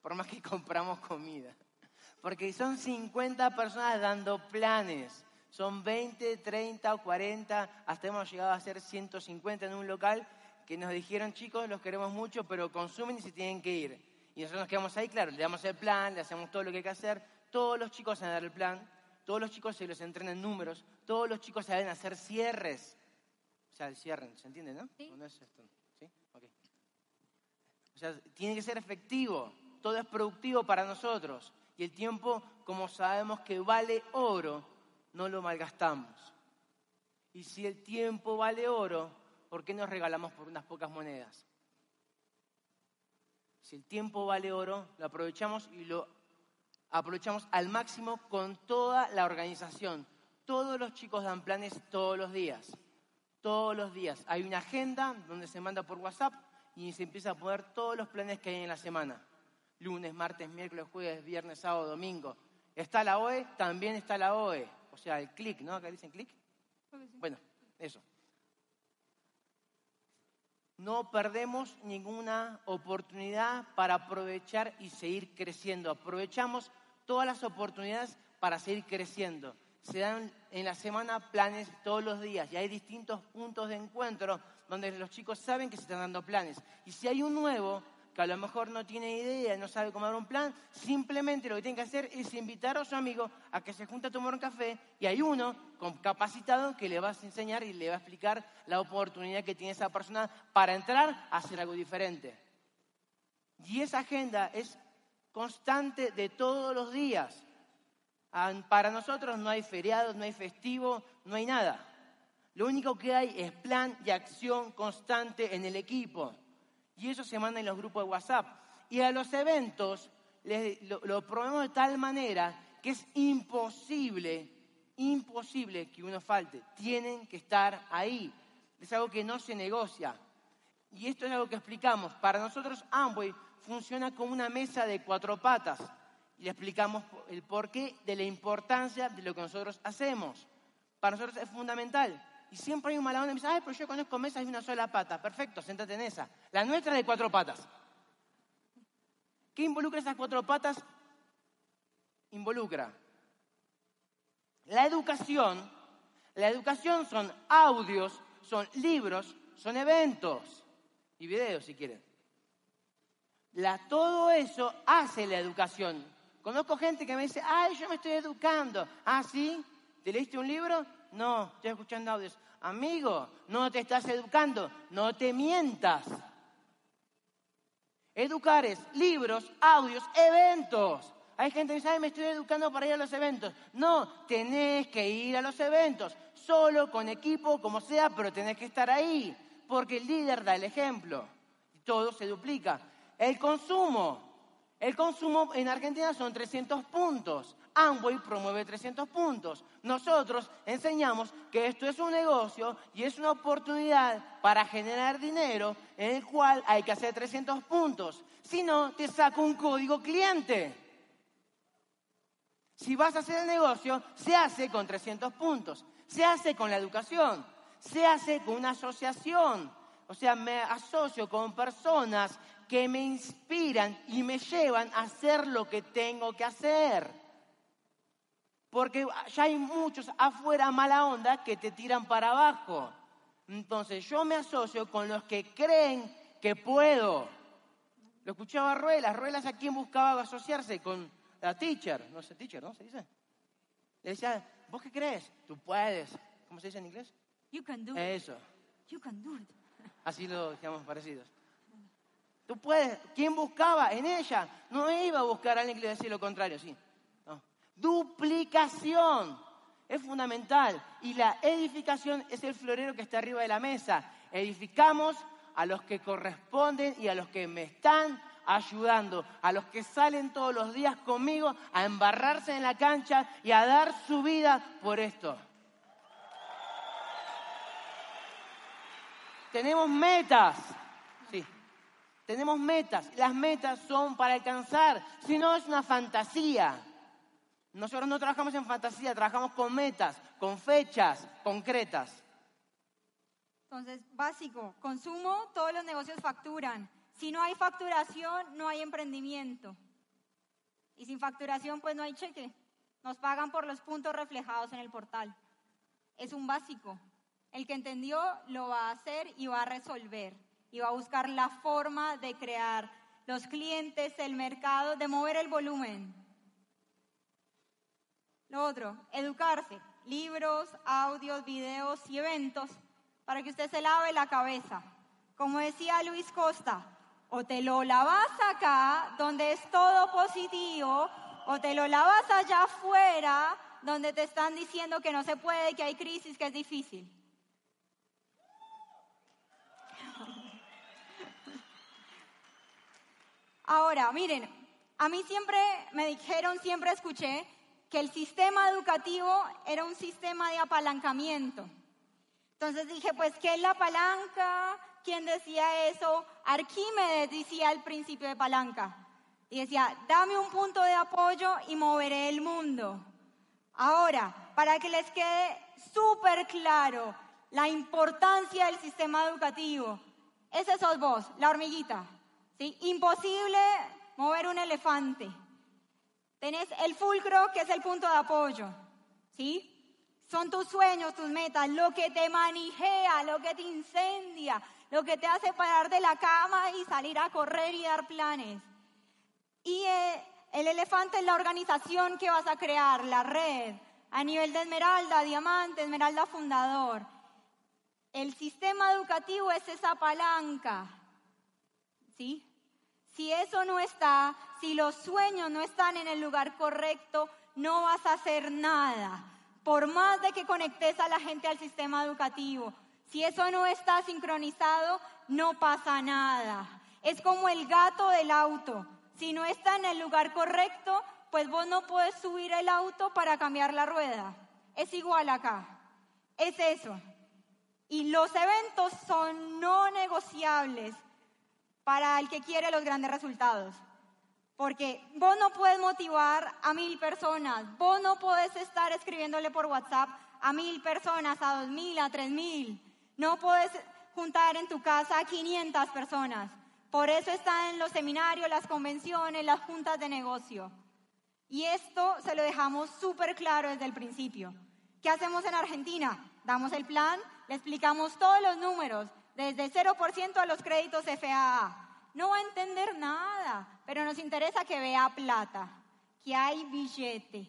por más que [LAUGHS] compramos comida. Porque son 50 personas dando planes. Son 20, 30 o 40, hasta hemos llegado a ser 150 en un local que nos dijeron, chicos, los queremos mucho, pero consumen y se tienen que ir. Y nosotros nos quedamos ahí, claro, le damos el plan, le hacemos todo lo que hay que hacer. Todos los chicos saben dar el plan, todos los chicos se los entrenan en números, todos los chicos saben hacer cierres. Sea, el cierre, ¿se entiende, no? Sí. no es esto? ¿Sí? Ok. O sea, tiene que ser efectivo, todo es productivo para nosotros. Y el tiempo, como sabemos que vale oro, no lo malgastamos. Y si el tiempo vale oro, ¿por qué nos regalamos por unas pocas monedas? Si el tiempo vale oro, lo aprovechamos y lo aprovechamos al máximo con toda la organización. Todos los chicos dan planes todos los días. Todos los días. Hay una agenda donde se manda por WhatsApp y se empieza a poner todos los planes que hay en la semana. Lunes, martes, miércoles, jueves, viernes, sábado, domingo. ¿Está la OE? También está la OE. O sea, el clic, ¿no? Acá dicen clic. Bueno, eso. No perdemos ninguna oportunidad para aprovechar y seguir creciendo. Aprovechamos todas las oportunidades para seguir creciendo. Se dan en la semana planes todos los días y hay distintos puntos de encuentro donde los chicos saben que se están dando planes. Y si hay un nuevo que a lo mejor no tiene idea, no sabe cómo dar un plan, simplemente lo que tiene que hacer es invitar a su amigo a que se junte a tomar un café y hay uno capacitado que le va a enseñar y le va a explicar la oportunidad que tiene esa persona para entrar a hacer algo diferente. Y esa agenda es constante de todos los días. Para nosotros no hay feriados, no hay festivo, no hay nada. Lo único que hay es plan y acción constante en el equipo. Y eso se manda en los grupos de WhatsApp. Y a los eventos lo, lo de tal manera que es imposible, imposible que uno falte. Tienen que estar ahí. Es algo que no se negocia. Y esto es algo que explicamos. Para nosotros Amway funciona como una mesa de cuatro patas. Y le explicamos el porqué de la importancia de lo que nosotros hacemos. Para nosotros es fundamental. Y siempre hay un mala onda me dice, ay, pero yo conozco mesas de una sola pata. Perfecto, siéntate en esa. La nuestra es de cuatro patas. ¿Qué involucra esas cuatro patas? Involucra la educación. La educación son audios, son libros, son eventos y videos si quieren. La, todo eso hace la educación. Conozco gente que me dice, ay, yo me estoy educando. Ah, sí, ¿te leíste un libro? No, estoy escuchando audios. Amigo, no te estás educando, no te mientas. Educar es libros, audios, eventos. Hay gente que dice, ay, me estoy educando para ir a los eventos. No, tenés que ir a los eventos, solo, con equipo, como sea, pero tenés que estar ahí, porque el líder da el ejemplo. Todo se duplica. El consumo. El consumo en Argentina son 300 puntos. Amway promueve 300 puntos. Nosotros enseñamos que esto es un negocio y es una oportunidad para generar dinero en el cual hay que hacer 300 puntos. Si no, te saco un código cliente. Si vas a hacer el negocio, se hace con 300 puntos. Se hace con la educación. Se hace con una asociación. O sea, me asocio con personas que me inspiran y me llevan a hacer lo que tengo que hacer. Porque ya hay muchos afuera mala onda que te tiran para abajo. Entonces yo me asocio con los que creen que puedo. Lo escuchaba Ruelas. Ruelas a quién buscaba asociarse con la teacher. No sé, teacher, ¿no? ¿Se dice? Le decía, ¿vos qué crees? Tú puedes. ¿Cómo se dice en inglés? You can do it. Eso. You can do it. Así lo llamamos parecidos. Tú puedes. ¿Quién buscaba en ella? No iba a buscar a alguien que le decía lo contrario, sí. Duplicación es fundamental. Y la edificación es el florero que está arriba de la mesa. Edificamos a los que corresponden y a los que me están ayudando, a los que salen todos los días conmigo a embarrarse en la cancha y a dar su vida por esto. Tenemos metas. Tenemos metas. Las metas son para alcanzar. Si no, es una fantasía. Nosotros no trabajamos en fantasía, trabajamos con metas, con fechas concretas. Entonces, básico, consumo, todos los negocios facturan. Si no hay facturación, no hay emprendimiento. Y sin facturación, pues no hay cheque. Nos pagan por los puntos reflejados en el portal. Es un básico. El que entendió lo va a hacer y va a resolver. Y va a buscar la forma de crear los clientes, el mercado, de mover el volumen. Lo otro, educarse. Libros, audios, videos y eventos para que usted se lave la cabeza. Como decía Luis Costa, o te lo lavas acá, donde es todo positivo, o te lo lavas allá afuera, donde te están diciendo que no se puede, que hay crisis, que es difícil. Ahora, miren, a mí siempre me dijeron, siempre escuché que el sistema educativo era un sistema de apalancamiento. Entonces dije, pues, ¿qué es la palanca? ¿Quién decía eso? Arquímedes decía al principio de palanca. Y decía, dame un punto de apoyo y moveré el mundo. Ahora, para que les quede súper claro la importancia del sistema educativo, ese sos vos, la hormiguita. Imposible mover un elefante. Tenés el fulcro, que es el punto de apoyo. ¿sí? Son tus sueños, tus metas, lo que te manijea, lo que te incendia, lo que te hace parar de la cama y salir a correr y dar planes. Y eh, el elefante es la organización que vas a crear, la red, a nivel de esmeralda, diamante, esmeralda fundador. El sistema educativo es esa palanca, ¿sí? Si eso no está, si los sueños no están en el lugar correcto, no vas a hacer nada. Por más de que conectes a la gente al sistema educativo, si eso no está sincronizado, no pasa nada. Es como el gato del auto. Si no está en el lugar correcto, pues vos no puedes subir el auto para cambiar la rueda. Es igual acá. Es eso. Y los eventos son no negociables para el que quiere los grandes resultados. Porque vos no puedes motivar a mil personas, vos no puedes estar escribiéndole por WhatsApp a mil personas, a dos mil, a tres mil. No puedes juntar en tu casa a 500 personas. Por eso están los seminarios, las convenciones, las juntas de negocio. Y esto se lo dejamos súper claro desde el principio. ¿Qué hacemos en Argentina? Damos el plan, le explicamos todos los números, desde 0% a los créditos FAA no va a entender nada, pero nos interesa que vea plata, que hay billete,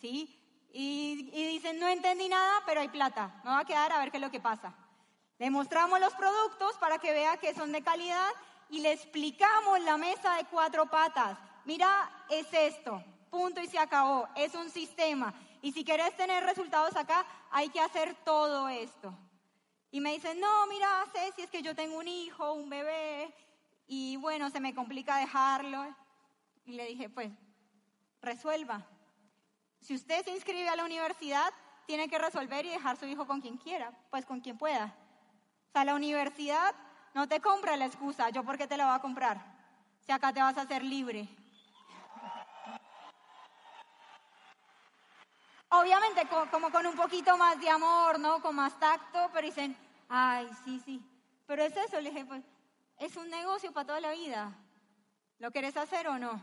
¿sí? Y, dicen, no entendí nada, pero hay plata, me va a quedar a ver qué es lo que pasa. Le mostramos los productos para que vea que son de calidad y le explicamos la mesa de cuatro patas. Mira, es esto, punto y se acabó, es un sistema. Y si querés tener resultados acá, hay que hacer todo esto. Y me dicen, no, mira, si es que yo tengo un hijo, un bebé, y bueno, se me complica dejarlo. Y le dije, pues, resuelva. Si usted se inscribe a la universidad, tiene que resolver y dejar su hijo con quien quiera, pues con quien pueda. O sea, la universidad no te compra la excusa, yo por qué te la voy a comprar, si acá te vas a hacer libre. Obviamente como con un poquito más de amor, ¿no? Con más tacto, pero dicen, ay, sí, sí. Pero es eso, le dije, pues, es un negocio para toda la vida. ¿Lo querés hacer o no?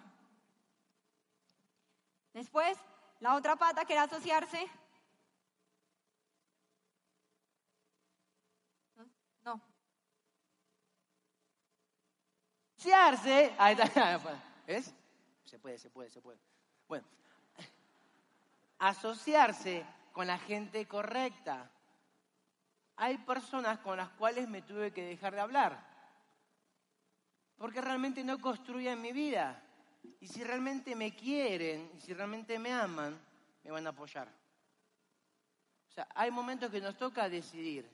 Después, la otra pata que era asociarse. No. Asociarse. Ahí está. [LAUGHS] ¿Ves? Se puede, se puede, se puede. Bueno, asociarse con la gente correcta. Hay personas con las cuales me tuve que dejar de hablar, porque realmente no construyen mi vida. Y si realmente me quieren, y si realmente me aman, me van a apoyar. O sea, hay momentos que nos toca decidir.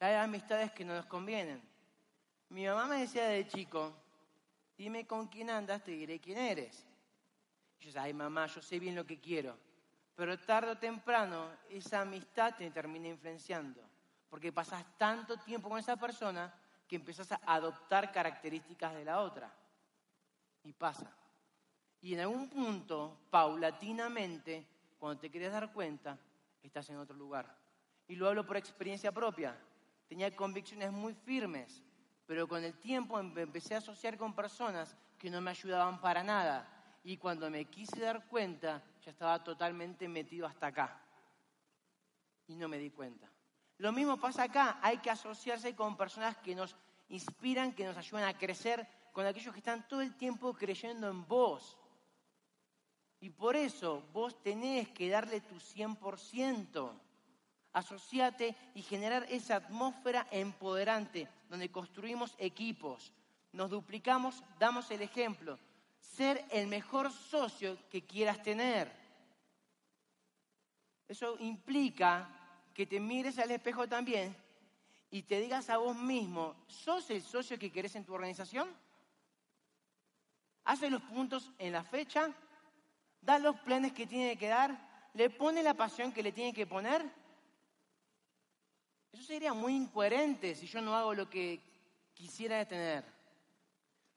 Hay amistades que no nos convienen. Mi mamá me decía de chico, dime con quién andas, te diré quién eres. Y yo decía, ay mamá, yo sé bien lo que quiero. Pero tarde o temprano esa amistad te termina influenciando. Porque pasas tanto tiempo con esa persona que empiezas a adoptar características de la otra. Y pasa. Y en algún punto, paulatinamente, cuando te quieres dar cuenta, estás en otro lugar. Y lo hablo por experiencia propia. Tenía convicciones muy firmes, pero con el tiempo empecé a asociar con personas que no me ayudaban para nada. Y cuando me quise dar cuenta, ya estaba totalmente metido hasta acá. Y no me di cuenta. Lo mismo pasa acá, hay que asociarse con personas que nos inspiran, que nos ayudan a crecer, con aquellos que están todo el tiempo creyendo en vos. Y por eso vos tenés que darle tu 100%. Asociate y generar esa atmósfera empoderante donde construimos equipos, nos duplicamos, damos el ejemplo, ser el mejor socio que quieras tener. Eso implica que te mires al espejo también y te digas a vos mismo, ¿sos el socio que querés en tu organización? ¿Hace los puntos en la fecha? ¿Da los planes que tiene que dar? ¿Le pone la pasión que le tiene que poner? Eso sería muy incoherente si yo no hago lo que quisiera tener.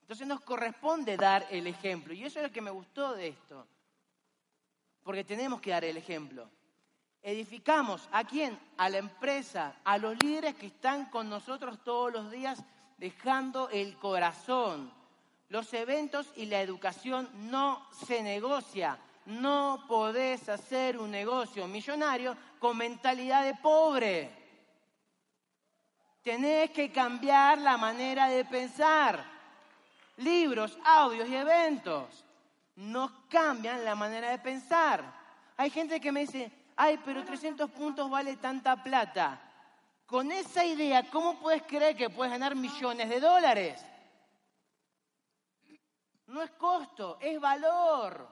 Entonces nos corresponde dar el ejemplo. Y eso es lo que me gustó de esto. Porque tenemos que dar el ejemplo. Edificamos a quién? A la empresa, a los líderes que están con nosotros todos los días dejando el corazón. Los eventos y la educación no se negocia. No podés hacer un negocio millonario con mentalidad de pobre. Tenés que cambiar la manera de pensar libros, audios y eventos. Nos cambian la manera de pensar. Hay gente que me dice, ay, pero 300 puntos vale tanta plata. Con esa idea, ¿cómo puedes creer que puedes ganar millones de dólares? No es costo, es valor.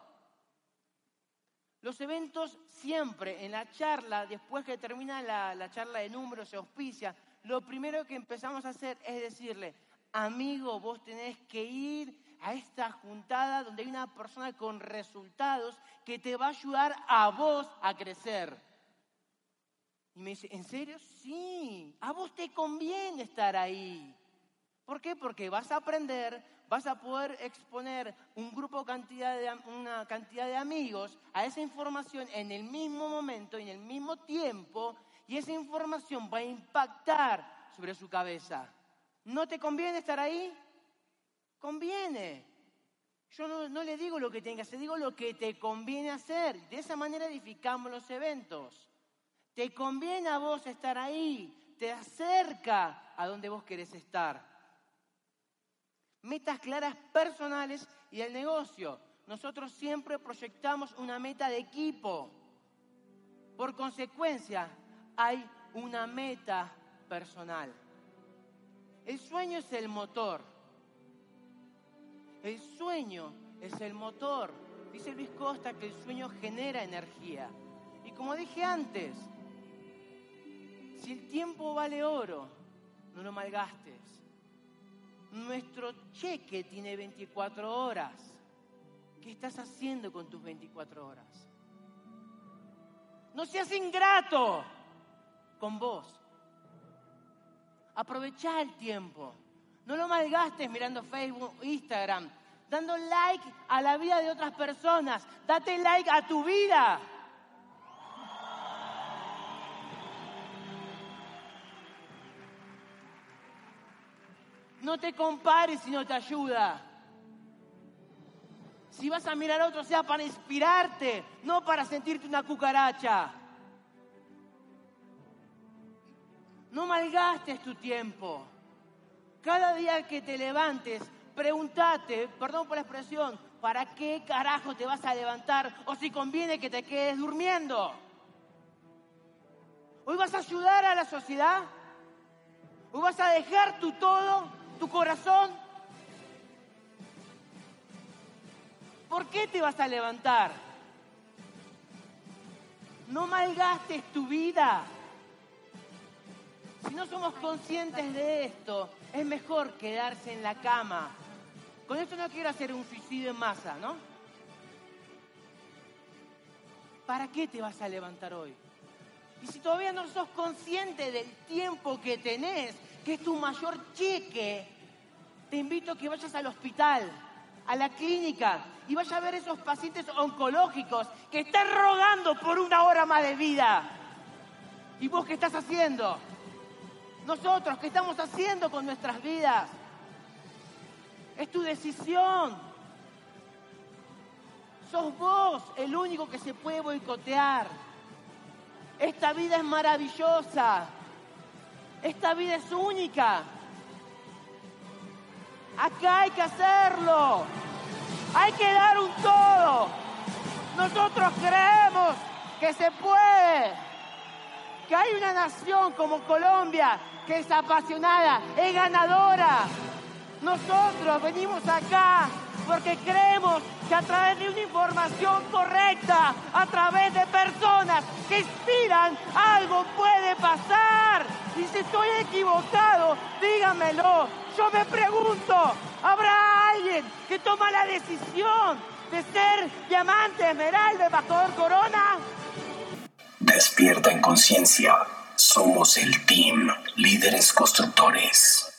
Los eventos siempre, en la charla, después que termina la, la charla de números, se auspicia, lo primero que empezamos a hacer es decirle, amigo, vos tenés que ir a esta juntada donde hay una persona con resultados que te va a ayudar a vos a crecer. Y me dice, ¿en serio? Sí, a vos te conviene estar ahí. ¿Por qué? Porque vas a aprender, vas a poder exponer un grupo, cantidad una cantidad de amigos a esa información en el mismo momento, en el mismo tiempo, y esa información va a impactar sobre su cabeza. ¿No te conviene estar ahí? Conviene. Yo no, le digo lo que tengas, le digo lo que te conviene hacer. De esa manera edificamos los eventos. Te conviene a vos estar ahí, te acerca a donde vos querés estar. Metas claras personales y el negocio. Nosotros siempre proyectamos una meta de equipo. Por consecuencia, hay una meta personal. El sueño es el motor. El sueño es el motor. Dice Luis Costa que el sueño genera energía. Y como dije antes, si el tiempo vale oro, no lo malgastes. Nuestro cheque tiene 24 horas. ¿Qué estás haciendo con tus 24 horas? No seas ingrato con vos. Aprovecha el tiempo. No lo malgastes mirando Facebook, Instagram, dando like a la vida de otras personas. Date like a tu vida. No te compares si no te ayuda. Si vas a mirar a otro, sea para inspirarte, no para sentirte una cucaracha. No malgastes tu tiempo. Cada día que te levantes, pregúntate, perdón por la expresión, ¿para qué carajo te vas a levantar o si conviene que te quedes durmiendo? ¿Hoy vas a ayudar a la sociedad? ¿Hoy vas a dejar tu todo, tu corazón? ¿Por qué te vas a levantar? No malgastes tu vida. Si no somos conscientes de esto, es mejor quedarse en la cama. Con esto no quiero hacer un suicidio en masa, ¿no? ¿Para qué te vas a levantar hoy? Y si todavía no sos consciente del tiempo que tenés, que es tu mayor cheque, te invito a que vayas al hospital, a la clínica y vayas a ver esos pacientes oncológicos que están rogando por una hora más de vida. ¿Y vos qué estás haciendo? Nosotros, ¿qué estamos haciendo con nuestras vidas? Es tu decisión. Sos vos el único que se puede boicotear. Esta vida es maravillosa. Esta vida es única. Acá hay que hacerlo. Hay que dar un todo. Nosotros creemos que se puede. Hay una nación como Colombia que es apasionada, es ganadora. Nosotros venimos acá porque creemos que a través de una información correcta, a través de personas que inspiran, algo puede pasar. Y si estoy equivocado, dígamelo. Yo me pregunto, ¿habrá alguien que toma la decisión de ser diamante, esmeralda, embajador corona? Despierta en conciencia. Somos el team Líderes Constructores.